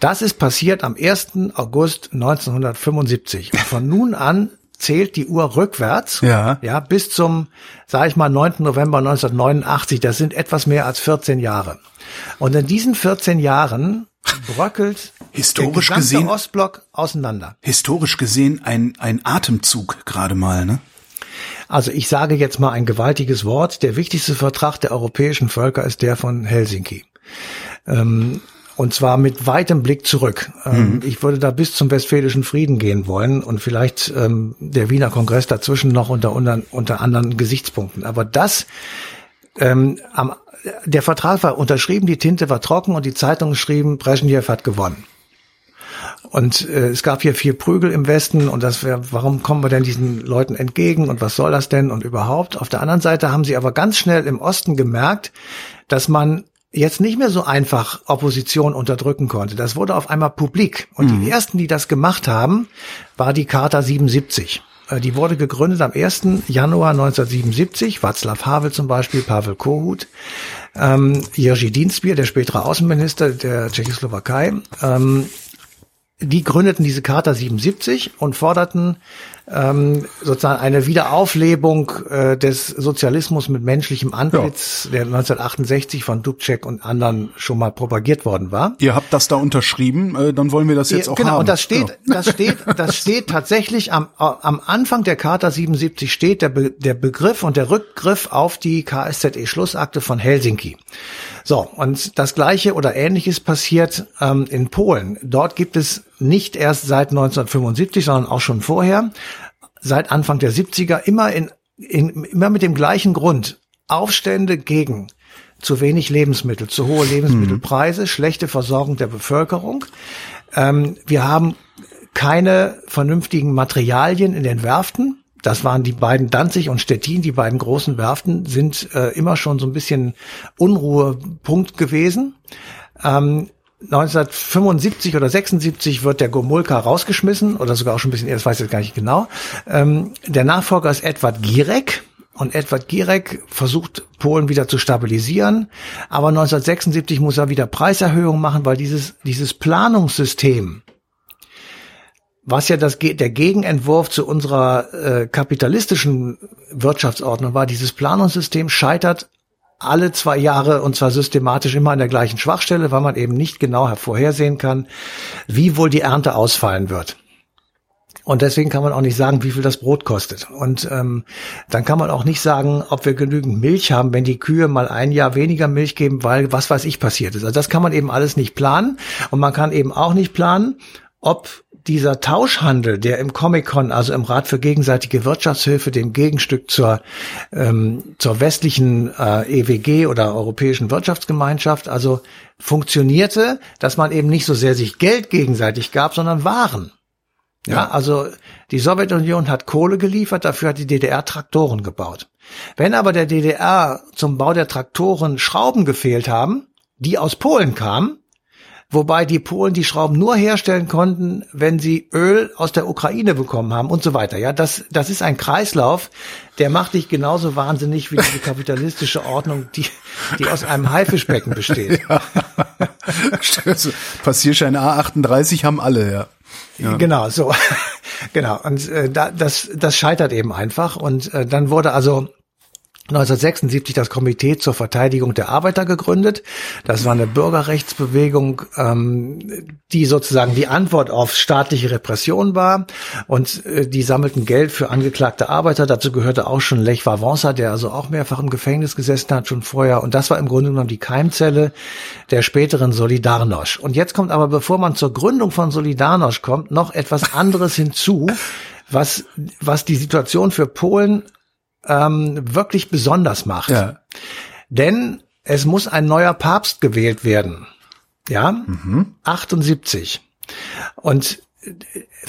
Das ist passiert am 1. August 1975. Und von nun an zählt die Uhr rückwärts, ja, ja bis zum, sage ich mal, 9. November 1989. Das sind etwas mehr als 14 Jahre. Und in diesen 14 Jahren bröckelt
historisch der gesehen
Ostblock auseinander.
Historisch gesehen ein ein Atemzug gerade mal, ne?
Also ich sage jetzt mal ein gewaltiges Wort. Der wichtigste Vertrag der europäischen Völker ist der von Helsinki. Ähm, und zwar mit weitem Blick zurück. Ähm, mhm. Ich würde da bis zum Westfälischen Frieden gehen wollen und vielleicht ähm, der Wiener Kongress dazwischen noch unter, unter, unter anderen Gesichtspunkten. Aber das ähm, am, der Vertrag war unterschrieben, die Tinte war trocken und die Zeitungen schrieben, Brezhnev hat gewonnen. Und äh, es gab hier viel Prügel im Westen und das wäre, warum kommen wir denn diesen Leuten entgegen und was soll das denn und überhaupt? Auf der anderen Seite haben sie aber ganz schnell im Osten gemerkt, dass man jetzt nicht mehr so einfach Opposition unterdrücken konnte. Das wurde auf einmal publik. Und mhm. die ersten, die das gemacht haben, war die Charta 77. Äh, die wurde gegründet am 1. Januar 1977. Václav Havel zum Beispiel, Pavel Kohut, ähm, Jerzy Dienstbier, der spätere Außenminister der Tschechoslowakei, ähm, die gründeten diese Charta 77 und forderten ähm, sozusagen eine Wiederauflebung äh, des Sozialismus mit menschlichem Antlitz, ja. der 1968 von Dubček und anderen schon mal propagiert worden war.
Ihr habt das da unterschrieben, äh, dann wollen wir das jetzt Ihr, auch
genau,
haben.
Genau, und das steht, ja. das steht, das steht tatsächlich am, am Anfang der Charta 77 steht der, Be der Begriff und der Rückgriff auf die KSZE-Schlussakte von Helsinki. So, und das Gleiche oder Ähnliches passiert ähm, in Polen. Dort gibt es nicht erst seit 1975, sondern auch schon vorher, seit Anfang der 70er, immer, in, in, immer mit dem gleichen Grund. Aufstände gegen zu wenig Lebensmittel, zu hohe Lebensmittelpreise, mhm. schlechte Versorgung der Bevölkerung. Ähm, wir haben keine vernünftigen Materialien in den Werften. Das waren die beiden Danzig und Stettin, die beiden großen Werften, sind äh, immer schon so ein bisschen Unruhepunkt gewesen. Ähm, 1975 oder 76 wird der Gomulka rausgeschmissen oder sogar auch schon ein bisschen eher, das weiß ich jetzt gar nicht genau. Ähm, der Nachfolger ist Edward Gierek. Und Edward Gierek versucht, Polen wieder zu stabilisieren. Aber 1976 muss er wieder Preiserhöhungen machen, weil dieses, dieses Planungssystem, was ja das, der Gegenentwurf zu unserer äh, kapitalistischen Wirtschaftsordnung war, dieses Planungssystem scheitert alle zwei Jahre und zwar systematisch immer an der gleichen Schwachstelle, weil man eben nicht genau vorhersehen kann, wie wohl die Ernte ausfallen wird. Und deswegen kann man auch nicht sagen, wie viel das Brot kostet. Und ähm, dann kann man auch nicht sagen, ob wir genügend Milch haben, wenn die Kühe mal ein Jahr weniger Milch geben, weil was weiß ich passiert ist. Also das kann man eben alles nicht planen. Und man kann eben auch nicht planen, ob dieser Tauschhandel, der im Comic-Con, also im Rat für gegenseitige Wirtschaftshilfe, dem Gegenstück zur, ähm, zur westlichen äh, EWG oder Europäischen Wirtschaftsgemeinschaft, also funktionierte, dass man eben nicht so sehr sich Geld gegenseitig gab, sondern Waren. Ja, ja also die Sowjetunion hat Kohle geliefert, dafür hat die DDR Traktoren gebaut. Wenn aber der DDR zum Bau der Traktoren Schrauben gefehlt haben, die aus Polen kamen, wobei die Polen die Schrauben nur herstellen konnten, wenn sie Öl aus der Ukraine bekommen haben und so weiter. Ja, das, das ist ein Kreislauf, der macht dich genauso wahnsinnig wie die kapitalistische Ordnung, die, die aus einem Haifischbecken besteht. Ja.
Passierschein A38 haben alle, ja.
ja. Genau, so. genau. Und äh, da, das, das scheitert eben einfach. Und äh, dann wurde also 1976 das Komitee zur Verteidigung der Arbeiter gegründet. Das war eine Bürgerrechtsbewegung, ähm, die sozusagen die Antwort auf staatliche Repression war. Und äh, die sammelten Geld für angeklagte Arbeiter. Dazu gehörte auch schon Lech Wałęsa, der also auch mehrfach im Gefängnis gesessen hat, schon vorher. Und das war im Grunde genommen die Keimzelle der späteren Solidarność. Und jetzt kommt aber, bevor man zur Gründung von Solidarność kommt, noch etwas anderes hinzu was, was die Situation für Polen ähm, wirklich besonders macht. Ja. Denn es muss ein neuer Papst gewählt werden. Ja, mhm. 78. Und äh,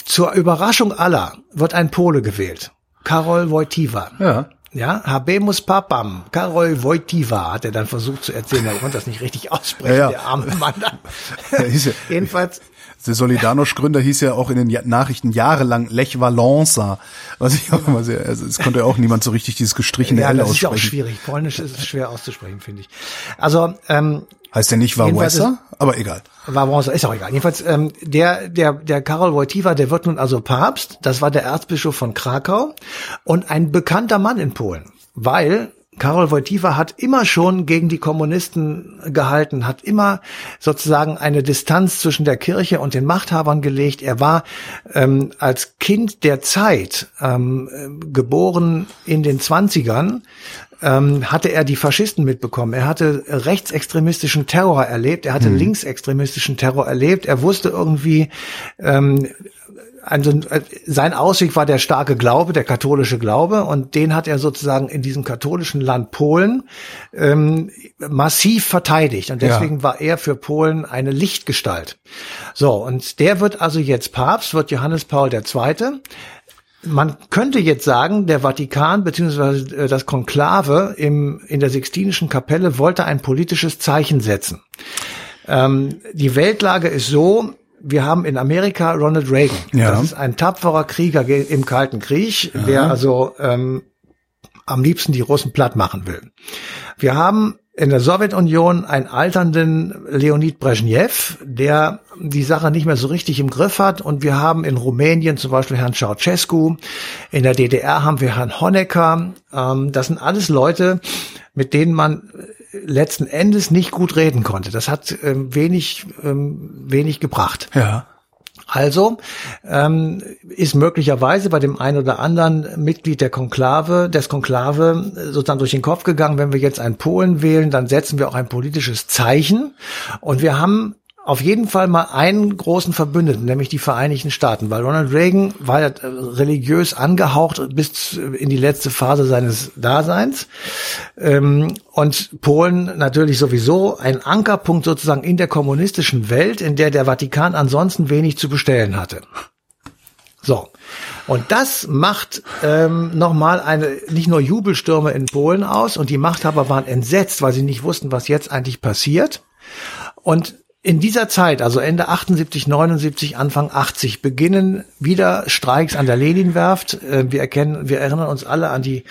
zur Überraschung aller wird ein Pole gewählt. Karol Wojtyła. Ja. Ja, Habemus Papam, Karol Wojtyła hat er dann versucht zu erzählen, er konnte das nicht richtig aussprechen, ja, ja. der arme Mann.
Jedenfalls der Solidarność-Gründer hieß ja auch in den Nachrichten jahrelang Lech Valenza. Was ich auch immer sehr, also es konnte ja auch niemand so richtig dieses gestrichene ja, L aussprechen.
Ja, das ist ja auch schwierig. Polnisch ist schwer auszusprechen, finde ich. Also, ähm,
Heißt der nicht Wałęsa? Aber egal.
Wałęsa, ist auch egal. Jedenfalls, ähm, der, der, der Karol Wojtyła, der wird nun also Papst. Das war der Erzbischof von Krakau und ein bekannter Mann in Polen. Weil Karol Wojtyła hat immer schon gegen die Kommunisten gehalten, hat immer sozusagen eine Distanz zwischen der Kirche und den Machthabern gelegt. Er war ähm, als Kind der Zeit, ähm, geboren in den Zwanzigern, ähm, hatte er die Faschisten mitbekommen. Er hatte rechtsextremistischen Terror erlebt, er hatte hm. linksextremistischen Terror erlebt. Er wusste irgendwie, ähm, also äh, sein Ausweg war der starke Glaube, der katholische Glaube, und den hat er sozusagen in diesem katholischen Land Polen ähm, massiv verteidigt. Und deswegen ja. war er für Polen eine Lichtgestalt. So, und der wird also jetzt Papst, wird Johannes Paul II. Man könnte jetzt sagen, der Vatikan bzw. Äh, das Konklave im, in der Sixtinischen Kapelle wollte ein politisches Zeichen setzen. Ähm, die Weltlage ist so, wir haben in Amerika Ronald Reagan. Ja. Das ist ein tapferer Krieger im Kalten Krieg, ja. der also ähm, am liebsten die Russen platt machen will. Wir haben in der Sowjetunion einen alternden Leonid Brezhnev, der die Sache nicht mehr so richtig im Griff hat. Und wir haben in Rumänien zum Beispiel Herrn Ceausescu. In der DDR haben wir Herrn Honecker. Ähm, das sind alles Leute, mit denen man letzten Endes nicht gut reden konnte. Das hat ähm, wenig, ähm, wenig gebracht.
Ja.
Also ähm, ist möglicherweise bei dem einen oder anderen Mitglied der Konklave, des Konklave sozusagen durch den Kopf gegangen, wenn wir jetzt einen Polen wählen, dann setzen wir auch ein politisches Zeichen. Und wir haben auf jeden Fall mal einen großen Verbündeten, nämlich die Vereinigten Staaten, weil Ronald Reagan war ja religiös angehaucht bis in die letzte Phase seines Daseins ähm, und Polen natürlich sowieso ein Ankerpunkt sozusagen in der kommunistischen Welt, in der der Vatikan ansonsten wenig zu bestellen hatte. So. Und das macht ähm, nochmal eine, nicht nur Jubelstürme in Polen aus und die Machthaber waren entsetzt, weil sie nicht wussten, was jetzt eigentlich passiert. Und in dieser Zeit, also Ende 78, 79, Anfang 80, beginnen wieder Streiks an der Leninwerft. Äh, wir erkennen, wir erinnern uns alle an die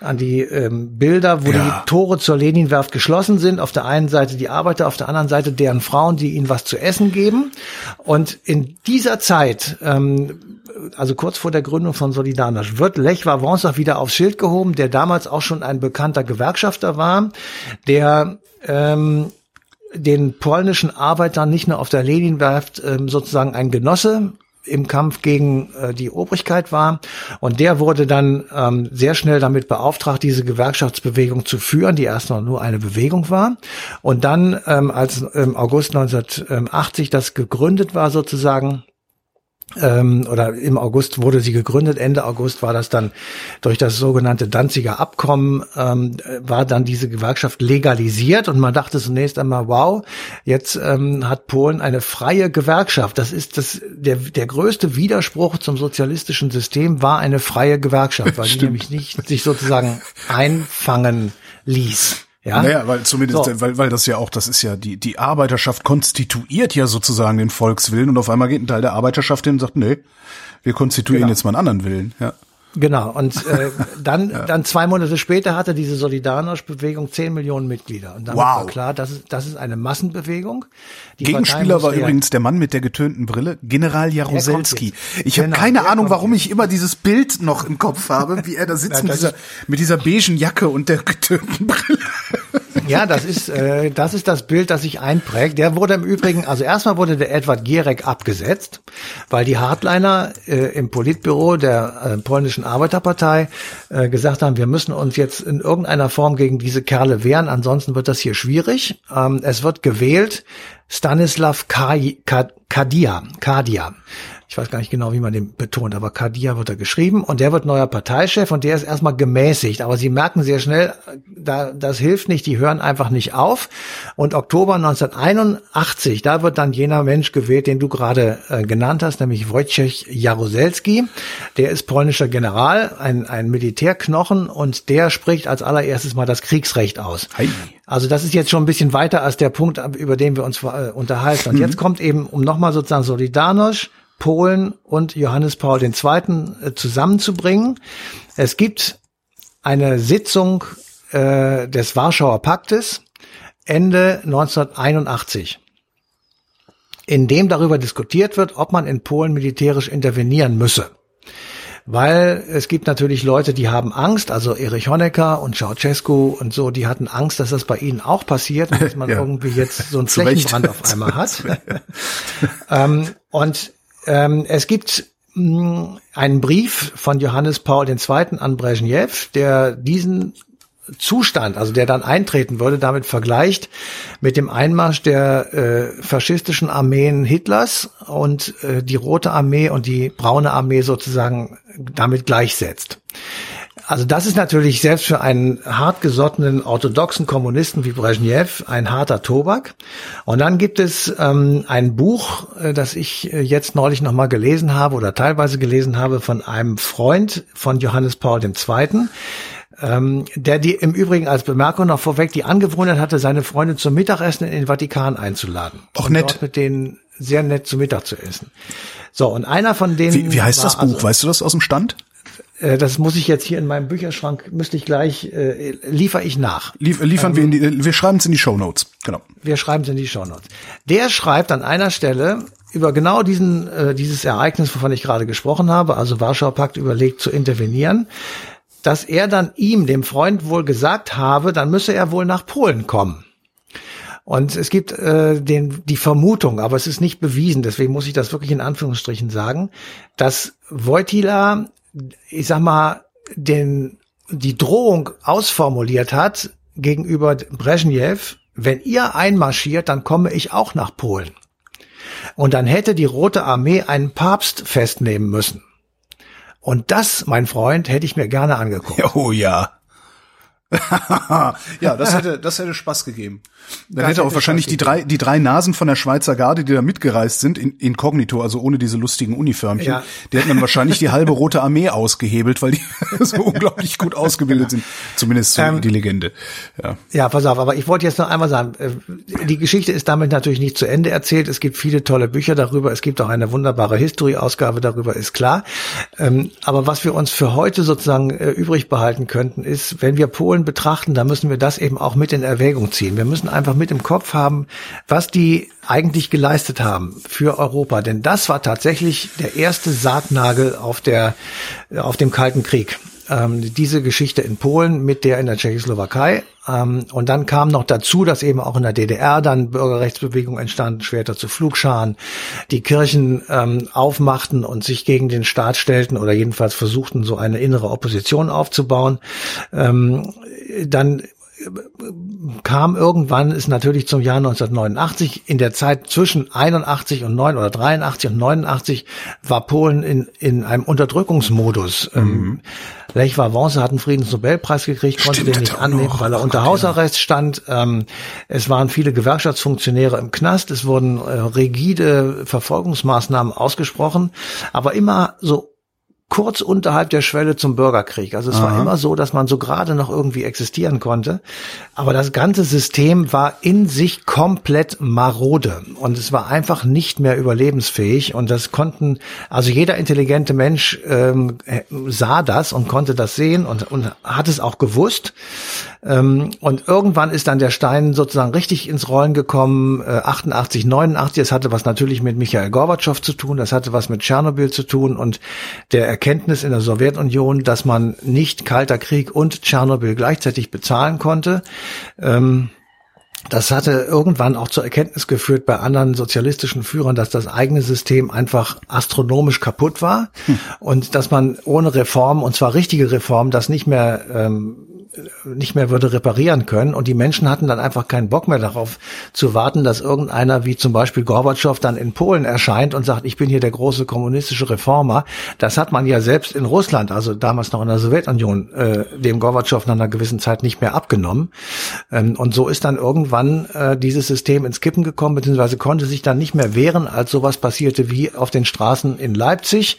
an die ähm, Bilder, wo ja. die Tore zur Leninwerft geschlossen sind. Auf der einen Seite die Arbeiter, auf der anderen Seite deren Frauen, die ihnen was zu essen geben. Und in dieser Zeit, ähm, also kurz vor der Gründung von Solidarność, wird Lech Wałęsa wieder aufs Schild gehoben, der damals auch schon ein bekannter Gewerkschafter war, der ähm, den polnischen Arbeitern nicht nur auf der Leninwerft ähm, sozusagen ein Genosse im Kampf gegen äh, die Obrigkeit war. Und der wurde dann ähm, sehr schnell damit beauftragt, diese Gewerkschaftsbewegung zu führen, die erst noch nur eine Bewegung war. Und dann, ähm, als im August 1980 das gegründet war sozusagen, ähm, oder im August wurde sie gegründet. Ende August war das dann durch das sogenannte Danziger Abkommen, ähm, war dann diese Gewerkschaft legalisiert und man dachte zunächst einmal, wow, jetzt ähm, hat Polen eine freie Gewerkschaft. Das ist das, der, der größte Widerspruch zum sozialistischen System war eine freie Gewerkschaft, weil die nämlich nicht sich sozusagen einfangen ließ. Ja?
Naja, weil zumindest, so. weil, weil das ja auch, das ist ja, die, die Arbeiterschaft konstituiert ja sozusagen den Volkswillen und auf einmal geht ein Teil der Arbeiterschaft hin und sagt, nee, wir konstituieren genau. jetzt mal einen anderen Willen, ja.
Genau. Und äh, dann, ja. dann zwei Monate später hatte diese Solidarność-Bewegung zehn Millionen Mitglieder. Und dann wow. war klar, das ist, das ist eine Massenbewegung.
Die Gegenspieler war übrigens der Mann mit der getönten Brille, General Jaruzelski. Ich genau, habe keine Ahnung, warum jetzt. ich immer dieses Bild noch im Kopf habe, wie er da sitzt ja, mit, dieser, mit dieser beigen Jacke und der getönten Brille.
Ja, das ist, äh, das ist das Bild, das sich einprägt. Der wurde im Übrigen, also erstmal wurde der Edward Gierek abgesetzt, weil die Hardliner äh, im Politbüro der äh, polnischen Arbeiterpartei äh, gesagt haben, wir müssen uns jetzt in irgendeiner Form gegen diese Kerle wehren, ansonsten wird das hier schwierig. Ähm, es wird gewählt Stanislav Kadia, Kadia ich weiß gar nicht genau, wie man den betont, aber Kadia wird da geschrieben und der wird neuer Parteichef und der ist erstmal gemäßigt. Aber sie merken sehr schnell, da, das hilft nicht, die hören einfach nicht auf. Und Oktober 1981, da wird dann jener Mensch gewählt, den du gerade äh, genannt hast, nämlich Wojciech Jaruzelski. Der ist polnischer General, ein, ein Militärknochen und der spricht als allererstes mal das Kriegsrecht aus. Hi. Also das ist jetzt schon ein bisschen weiter als der Punkt, über den wir uns äh, unterhalten. Und mhm. jetzt kommt eben, um nochmal sozusagen Solidarność, Polen und Johannes Paul II. Äh, zusammenzubringen. Es gibt eine Sitzung äh, des Warschauer Paktes Ende 1981, in dem darüber diskutiert wird, ob man in Polen militärisch intervenieren müsse. Weil es gibt natürlich Leute, die haben Angst, also Erich Honecker und Ceausescu und so, die hatten Angst, dass das bei ihnen auch passiert und dass man ja. irgendwie jetzt so einen Flächenbrand auf einmal hat. ähm, und ähm, es gibt mh, hm, einen Brief von Johannes Paul II. an Brezhnev, der diesen Zustand, also der dann eintreten würde, damit vergleicht mit dem Einmarsch der äh, faschistischen Armeen Hitlers und äh, die Rote Armee und die Braune Armee sozusagen damit gleichsetzt. Also das ist natürlich selbst für einen hartgesottenen orthodoxen Kommunisten wie Brezhnev ein harter Tobak. Und dann gibt es ähm, ein Buch, äh, das ich äh, jetzt neulich nochmal gelesen habe oder teilweise gelesen habe von einem Freund von Johannes Paul II., ähm, der die im Übrigen als Bemerkung noch vorweg die Angewohnheit hatte, seine Freunde zum Mittagessen in den Vatikan einzuladen.
Auch nett. Dort
mit denen sehr nett zu Mittag zu essen. So, und einer von denen.
Wie, wie heißt das Buch? Also, weißt du das aus dem Stand?
Äh, das muss ich jetzt hier in meinem Bücherschrank, müsste ich gleich, äh, liefere ich nach.
Lief, liefern ähm, wir in die, wir schreiben es in die Show Notes, genau.
Wir schreiben es in die Show Notes. Der schreibt an einer Stelle über genau diesen, äh, dieses Ereignis, wovon ich gerade gesprochen habe, also Warschauer Pakt überlegt zu intervenieren, dass er dann ihm, dem Freund, wohl gesagt habe, dann müsse er wohl nach Polen kommen. Und es gibt äh, den, die Vermutung, aber es ist nicht bewiesen, deswegen muss ich das wirklich in Anführungsstrichen sagen, dass Wojtyla ich sag mal, den, die Drohung ausformuliert hat gegenüber Brezhnev, wenn ihr einmarschiert, dann komme ich auch nach Polen. Und dann hätte die Rote Armee einen Papst festnehmen müssen. Und das, mein Freund, hätte ich mir gerne angeguckt.
Oh ja. ja, das hätte, das hätte Spaß gegeben. Dann das hätte auch wahrscheinlich die drei, die drei Nasen von der Schweizer Garde, die da mitgereist sind, in, inkognito, also ohne diese lustigen Uniformchen, ja. die hätten dann wahrscheinlich die halbe rote Armee ausgehebelt, weil die so unglaublich gut ausgebildet sind. Zumindest so ähm, die Legende. Ja.
ja, pass auf, aber ich wollte jetzt noch einmal sagen, äh, die Geschichte ist damit natürlich nicht zu Ende erzählt. Es gibt viele tolle Bücher darüber. Es gibt auch eine wunderbare History-Ausgabe darüber, ist klar. Ähm, aber was wir uns für heute sozusagen äh, übrig behalten könnten, ist, wenn wir Polen betrachten, dann müssen wir das eben auch mit in Erwägung ziehen. Wir müssen einfach mit im Kopf haben, was die eigentlich geleistet haben für Europa. Denn das war tatsächlich der erste Sargnagel auf der, auf dem Kalten Krieg. Ähm, diese Geschichte in Polen mit der in der Tschechoslowakei. Ähm, und dann kam noch dazu, dass eben auch in der DDR dann Bürgerrechtsbewegung entstanden, später zu Flugscharen, die Kirchen ähm, aufmachten und sich gegen den Staat stellten oder jedenfalls versuchten, so eine innere Opposition aufzubauen. Ähm, dann kam irgendwann, ist natürlich zum Jahr 1989, in der Zeit zwischen 81 und 9 oder 83 und 89 war Polen in, in einem Unterdrückungsmodus. Ähm, mhm. Lech Wałęsa hat einen Friedensnobelpreis gekriegt, konnte Stimmt, den nicht annehmen, weil er unter Hausarrest stand. Ähm, es waren viele Gewerkschaftsfunktionäre im Knast, es wurden äh, rigide Verfolgungsmaßnahmen ausgesprochen, aber immer so kurz unterhalb der Schwelle zum Bürgerkrieg. Also es Aha. war immer so, dass man so gerade noch irgendwie existieren konnte. Aber das ganze System war in sich komplett marode und es war einfach nicht mehr überlebensfähig. Und das konnten, also jeder intelligente Mensch ähm, sah das und konnte das sehen und, und hat es auch gewusst. Ähm, und irgendwann ist dann der Stein sozusagen richtig ins Rollen gekommen, äh, 88, 89. Das hatte was natürlich mit Michael Gorbatschow zu tun, das hatte was mit Tschernobyl zu tun und der Erkenntnis in der Sowjetunion, dass man nicht Kalter Krieg und Tschernobyl gleichzeitig bezahlen konnte. Ähm, das hatte irgendwann auch zur Erkenntnis geführt bei anderen sozialistischen Führern, dass das eigene System einfach astronomisch kaputt war hm. und dass man ohne Reform, und zwar richtige Reform, das nicht mehr ähm, nicht mehr würde reparieren können. Und die Menschen hatten dann einfach keinen Bock mehr darauf zu warten, dass irgendeiner wie zum Beispiel Gorbatschow dann in Polen erscheint und sagt, ich bin hier der große kommunistische Reformer. Das hat man ja selbst in Russland, also damals noch in der Sowjetunion, äh, dem Gorbatschow nach einer gewissen Zeit nicht mehr abgenommen. Ähm, und so ist dann irgendwann äh, dieses System ins Kippen gekommen, beziehungsweise konnte sich dann nicht mehr wehren, als sowas passierte wie auf den Straßen in Leipzig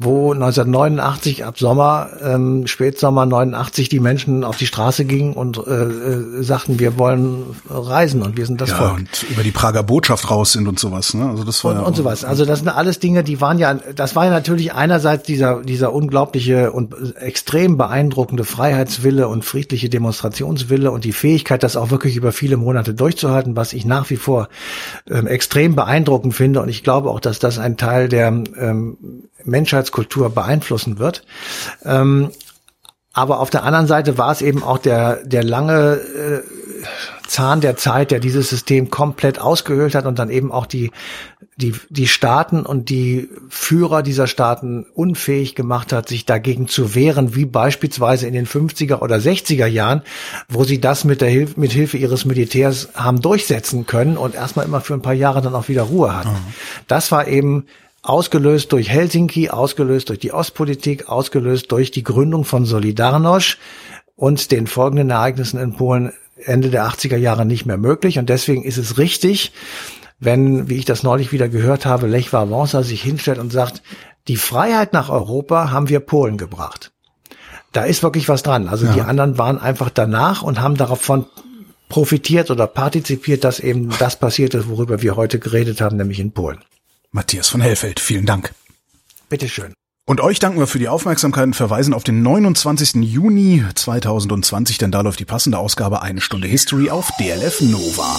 wo 1989 ab Sommer, ähm, Spätsommer 89 die Menschen auf die Straße gingen und äh, äh, sagten, wir wollen reisen und wir sind das
ja,
Volk.
und über die Prager Botschaft raus sind und sowas. Ne? Also das war
und,
ja
und sowas. Also das sind alles Dinge, die waren ja, das war ja natürlich einerseits dieser dieser unglaubliche und extrem beeindruckende Freiheitswille und friedliche Demonstrationswille und die Fähigkeit, das auch wirklich über viele Monate durchzuhalten, was ich nach wie vor ähm, extrem beeindruckend finde und ich glaube auch, dass das ein Teil der ähm, Menschheitskultur beeinflussen wird. Ähm, aber auf der anderen Seite war es eben auch der, der lange äh, Zahn der Zeit, der dieses System komplett ausgehöhlt hat und dann eben auch die, die, die Staaten und die Führer dieser Staaten unfähig gemacht hat, sich dagegen zu wehren, wie beispielsweise in den 50er oder 60er Jahren, wo sie das mit der Hilfe, mit Hilfe ihres Militärs haben durchsetzen können und erstmal immer für ein paar Jahre dann auch wieder Ruhe hatten. Mhm. Das war eben ausgelöst durch Helsinki, ausgelöst durch die Ostpolitik, ausgelöst durch die Gründung von Solidarność und den folgenden Ereignissen in Polen Ende der 80er Jahre nicht mehr möglich. Und deswegen ist es richtig, wenn, wie ich das neulich wieder gehört habe, Lech Wałęsa sich hinstellt und sagt, die Freiheit nach Europa haben wir Polen gebracht. Da ist wirklich was dran. Also ja. die anderen waren einfach danach und haben davon profitiert oder partizipiert, dass eben das passiert ist, worüber wir heute geredet haben, nämlich in Polen.
Matthias von Hellfeld, vielen Dank.
Bitteschön.
Und euch danken wir für die Aufmerksamkeit und verweisen auf den 29. Juni 2020, denn da läuft die passende Ausgabe Eine Stunde History auf DLF Nova.